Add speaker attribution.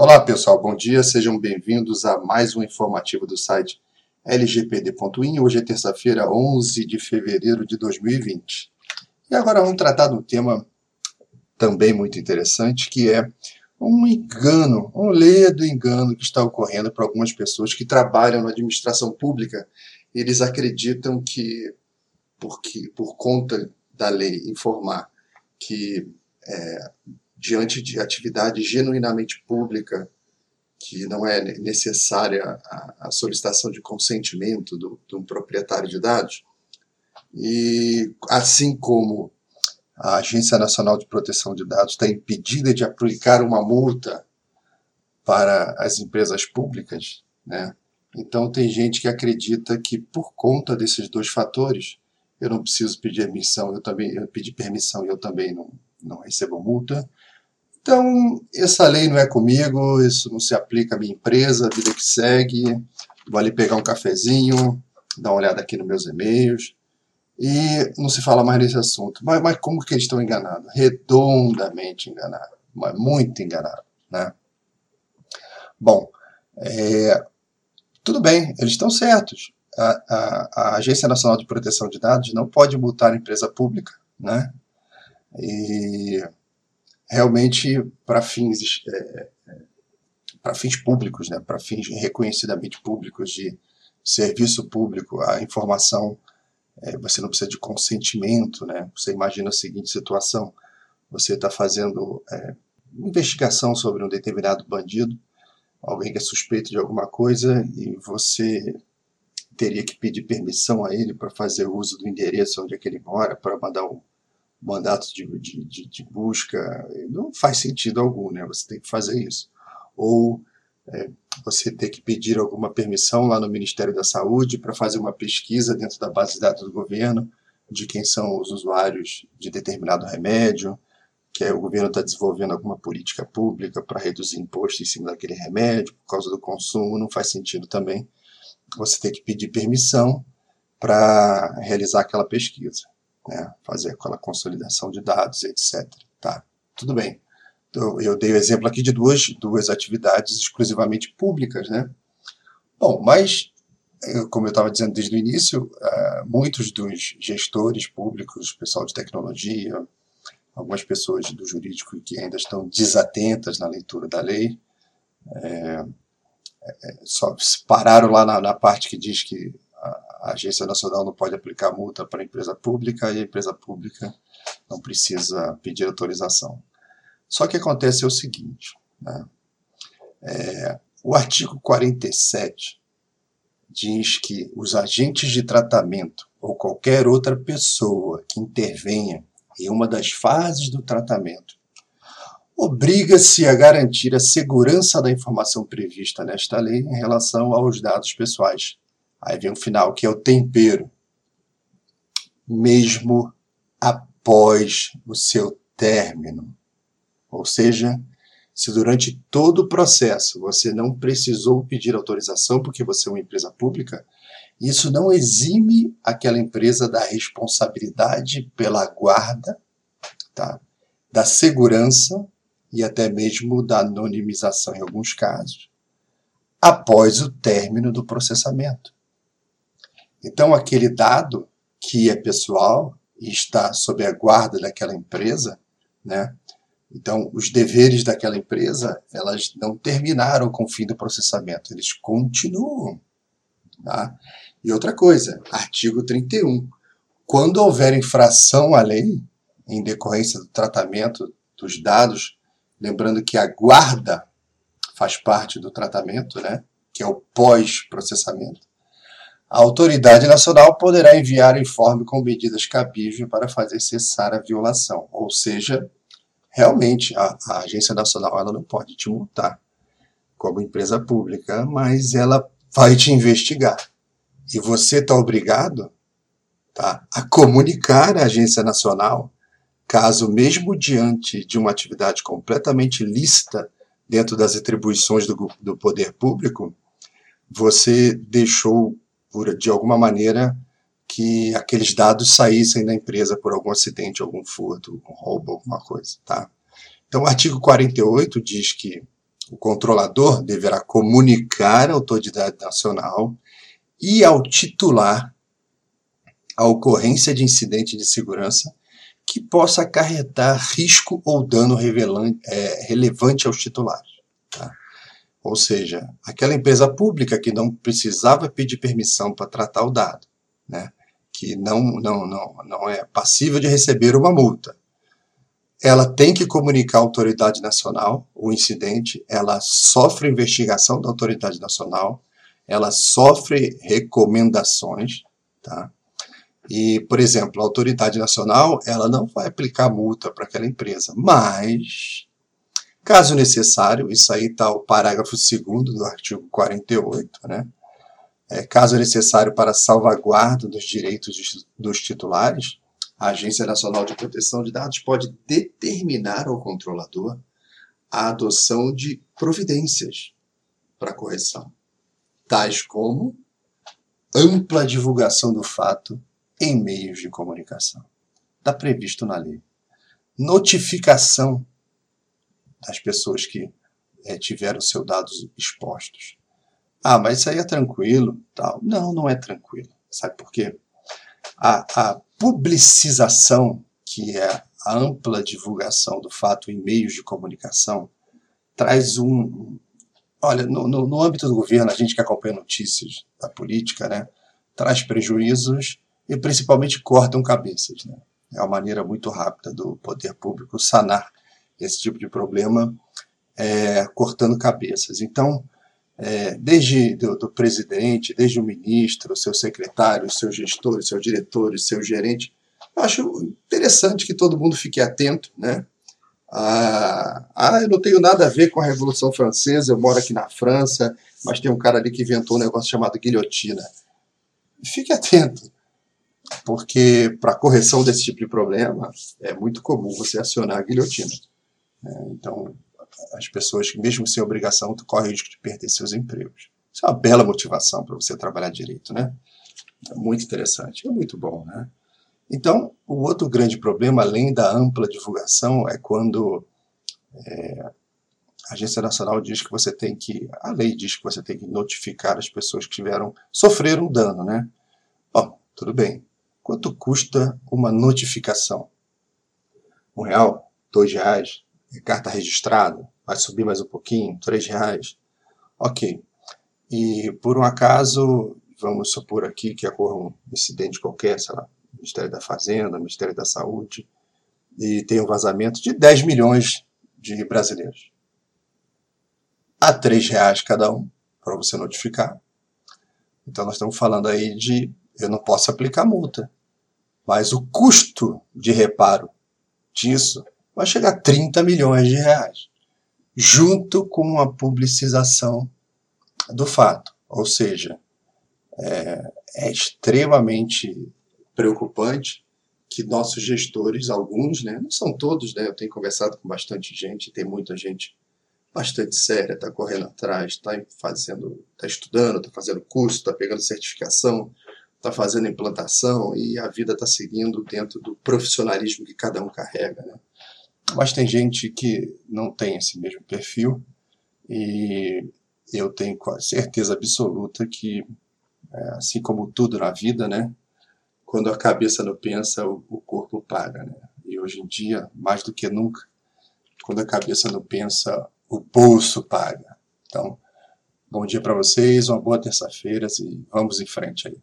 Speaker 1: Olá pessoal, bom dia, sejam bem-vindos a mais um informativo do site lgpd.in. Hoje é terça-feira, 11 de fevereiro de 2020. E agora vamos tratar de um tema também muito interessante, que é um engano, um ledo engano que está ocorrendo para algumas pessoas que trabalham na administração pública. Eles acreditam que, porque, por conta da lei informar que é, diante de atividade genuinamente pública, que não é necessária a, a solicitação de consentimento do, de um proprietário de dados, e assim como a Agência Nacional de Proteção de Dados está impedida de aplicar uma multa para as empresas públicas, né? Então tem gente que acredita que por conta desses dois fatores, eu não preciso pedir permissão, eu também eu pedi permissão e eu também não, não recebo multa, então, essa lei não é comigo, isso não se aplica à minha empresa, vida que segue. Vou ali pegar um cafezinho, dar uma olhada aqui nos meus e-mails. E não se fala mais nesse assunto. Mas, mas como que eles estão enganados? Redondamente enganados. Mas muito enganados. Né? Bom, é, tudo bem, eles estão certos. A, a, a, Agência Nacional de Proteção de Dados não pode multar a empresa pública, né? E realmente para fins é, é para fins públicos, né, para fins reconhecidamente públicos de serviço público, a informação é, você não precisa de consentimento, né? Você imagina a seguinte situação: você está fazendo é, investigação sobre um determinado bandido, alguém que é suspeito de alguma coisa e você teria que pedir permissão a ele para fazer uso do endereço onde é que ele mora, para mandar um, mandato de, de, de, busca, não faz sentido algum, né? Você tem que fazer isso. Ou é, você ter que pedir alguma permissão lá no Ministério da Saúde para fazer uma pesquisa dentro da base de dados do governo de quem são os usuários de determinado remédio, que é, o governo está desenvolvendo alguma política pública para reduzir imposto em cima daquele remédio por causa do consumo, não faz sentido também você ter que pedir permissão para realizar aquela pesquisa né, fazer aquela consolidação de dados, etc. Tá, tudo bem. Então, eu dei o exemplo aqui de duas, duas atividades exclusivamente públicas, né? Bom, mas, como eu estava dizendo desde o início, uh, muitos dos gestores públicos, pessoal de tecnologia, algumas pessoas do jurídico que ainda estão desatentas na leitura da lei, é, é, só pararam lá na, na parte que diz que a Agência Nacional não pode aplicar multa para a empresa pública e a empresa pública não precisa pedir autorização. Só que acontece o seguinte, né? é, o artigo 47 diz que os agentes de tratamento ou qualquer outra pessoa que intervenha em uma das fases do tratamento obriga-se a garantir a segurança da informação prevista nesta lei em relação aos dados pessoais, Aí vem o final, que é o tempero. Mesmo após o seu término. Ou seja, se durante todo o processo você não precisou pedir autorização porque você é uma empresa pública, isso não exime aquela empresa da responsabilidade pela guarda, tá? da segurança e até mesmo da anonimização em alguns casos, após o término do processamento. Então, aquele dado que é pessoal e está sob a guarda daquela empresa, né? Então, os deveres daquela empresa, elas não terminaram com o fim do processamento, eles continuam. Tá? E outra coisa, artigo 31. Quando houver infração à lei, em decorrência do tratamento dos dados, lembrando que a guarda faz parte do tratamento, né? que é o pós-processamento, a autoridade nacional poderá enviar informe com medidas cabíveis para fazer cessar a violação. Ou seja, realmente a, a agência nacional ela não pode te multar como empresa pública, mas ela vai te investigar. E você está obrigado tá, a comunicar à agência nacional caso, mesmo diante de uma atividade completamente lícita dentro das atribuições do, do poder público, você deixou por, de alguma maneira, que aqueles dados saíssem da empresa por algum acidente, algum furto, um roubo, alguma coisa, tá? Então, o artigo 48 diz que o controlador deverá comunicar à autoridade nacional e ao titular a ocorrência de incidente de segurança que possa acarretar risco ou dano é, relevante aos titulares. Tá? Ou seja, aquela empresa pública que não precisava pedir permissão para tratar o dado, né? que não, não, não, não é passível de receber uma multa. Ela tem que comunicar à autoridade nacional o incidente, ela sofre investigação da autoridade nacional, ela sofre recomendações, tá? E, por exemplo, a autoridade nacional, ela não vai aplicar multa para aquela empresa, mas, caso necessário, isso aí está o parágrafo 2 do artigo 48, né? É, caso necessário para salvaguarda dos direitos dos titulares, a Agência Nacional de Proteção de Dados pode determinar ao controlador a adoção de providências para correção, tais como ampla divulgação do fato em meios de comunicação. Está previsto na lei. Notificação das pessoas que é, tiveram seus dados expostos. Ah, mas isso aí é tranquilo. Tal. Não, não é tranquilo. Sabe por quê? A, a publicização, que é a ampla divulgação do fato em meios de comunicação, traz um. Olha, no, no, no âmbito do governo, a gente que acompanha notícias da política, né, traz prejuízos e principalmente cortam cabeças. Né? É uma maneira muito rápida do poder público sanar esse tipo de problema, é, cortando cabeças. Então, é, desde do, do, presidente, desde o ministro, seu secretário, seus gestores, seus diretores, seu gerente, eu acho interessante que todo mundo fique atento, né? Ah, ah, eu não tenho nada a ver com a Revolução Francesa, eu moro aqui na França, mas tem um cara ali que inventou um negócio chamado guilhotina. Fique atento porque para correção desse tipo de problema é muito comum você acionar a guilhotina. É, então, as pessoas que, mesmo sem obrigação, correm o risco de perder seus empregos. Isso é uma bela motivação para você trabalhar direito, né? É muito interessante, é muito bom, né? Então, o outro grande problema, além da ampla divulgação, é quando é, a Agência Nacional diz que você tem que, a lei diz que você tem que notificar as pessoas que tiveram, sofreram dano, né? Bom, tudo bem. Quanto custa uma notificação? Um real? Dois reais? Carta registrada? Vai subir mais um pouquinho? Três reais? Ok. E por um acaso, vamos supor aqui que ocorra um incidente qualquer, sei lá, Ministério da Fazenda, Ministério da Saúde, e tem um vazamento de 10 milhões de brasileiros. A três reais cada um, para você notificar. Então nós estamos falando aí de eu não posso aplicar multa. Mas o custo de reparo disso vai chegar a 30 milhões de reais, junto com a publicização do fato. Ou seja, é, é extremamente preocupante que nossos gestores, alguns, né, não são todos, né, eu tenho conversado com bastante gente, tem muita gente bastante séria, está correndo atrás, está fazendo, está estudando, está fazendo curso, está pegando certificação, está fazendo implantação e a vida está seguindo dentro do profissionalismo que cada um carrega. Né? Mas tem gente que não tem esse mesmo perfil e eu tenho certeza absoluta que, é, assim como tudo na vida, né, quando a cabeça não pensa, o, corpo paga. Né? E hoje em dia, mais do que nunca, quando a cabeça não pensa, o bolso paga. Então, bom dia para vocês, uma boa terça-feira e vamos em frente aí.